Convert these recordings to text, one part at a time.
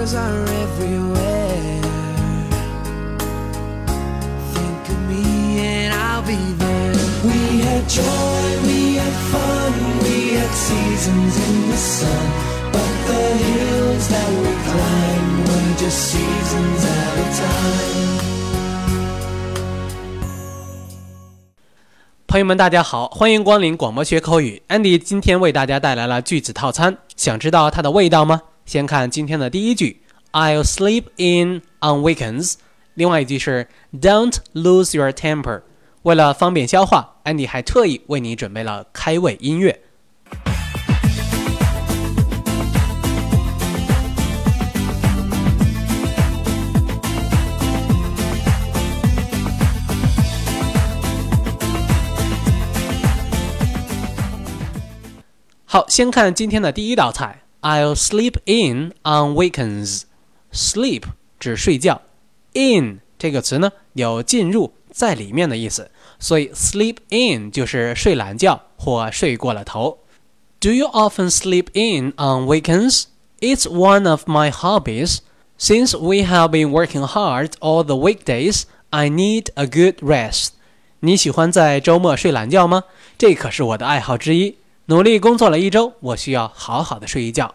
are everywhere. Think of me and I'll be there. We had joy, we had fun, we had seasons in the sun. But the hills that we climbed were just seasons at a time. 朋友们，大家好，欢迎光临广播学口语。Andy 今天为大家带来了句子套餐，想知道它的味道吗？先看今天的第一句，I'll sleep in on weekends。另外一句是 Don't lose your temper。为了方便消化，Andy 还特意为你准备了开胃音乐。好，先看今天的第一道菜。I'll sleep in on weekends. Sleep 指睡觉，in 这个词呢有进入在里面的意思，所以 sleep in 就是睡懒觉或睡过了头。Do you often sleep in on weekends? It's one of my hobbies. Since we have been working hard all the weekdays, I need a good rest. 你喜欢在周末睡懒觉吗？这可是我的爱好之一。 努力工作了一周，我需要好好的睡一觉。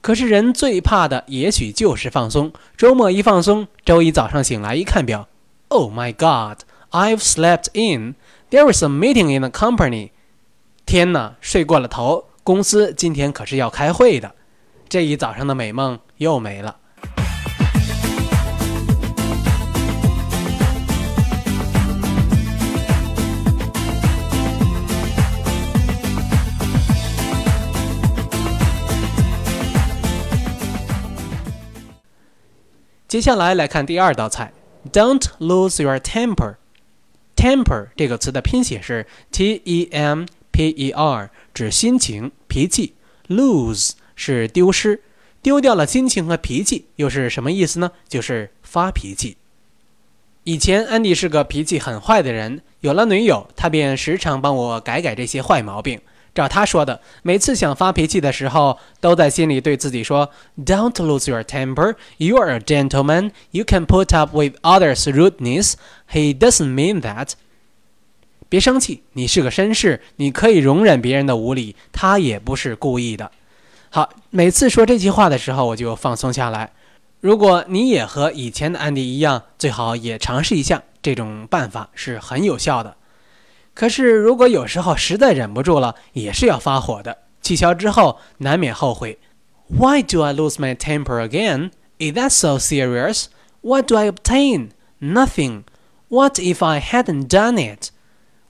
可是人最怕的也许就是放松。周末一放松，周一早上醒来一看表，Oh my God, I've slept in. There is a meeting in the company. 天哪，睡过了头，公司今天可是要开会的。这一早上的美梦又没了。接下来来看第二道菜，Don't lose your temper。temper 这个词的拼写是 t e m p e r，指心情、脾气。lose 是丢失，丢掉了心情和脾气，又是什么意思呢？就是发脾气。以前安迪是个脾气很坏的人，有了女友，他便时常帮我改改这些坏毛病。照他说的，每次想发脾气的时候，都在心里对自己说：“Don't lose your temper. You are a gentleman. You can put up with others' rudeness. He doesn't mean that.” 别生气，你是个绅士，你可以容忍别人的无理，他也不是故意的。好，每次说这句话的时候，我就放松下来。如果你也和以前的安迪一样，最好也尝试一下，这种办法是很有效的。可是，如果有时候实在忍不住了，也是要发火的。气消之后，难免后悔。Why do I lose my temper again? Is that so serious? What do I obtain? Nothing. What if I hadn't done it?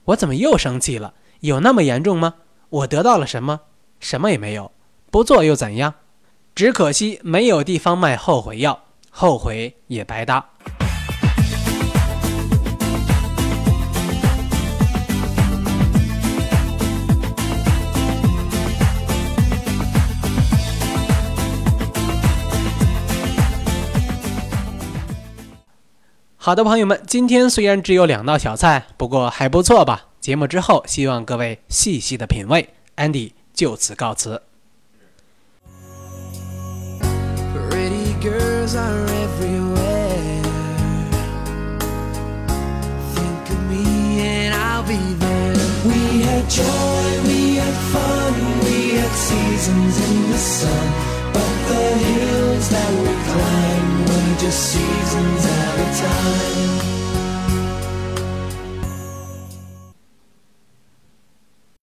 我怎么又生气了？有那么严重吗？我得到了什么？什么也没有。不做又怎样？只可惜没有地方卖后悔药，后悔也白搭。好的，朋友们，今天虽然只有两道小菜，不过还不错吧？节目之后，希望各位细细的品味。Andy 就此告辞。just seasons at a time.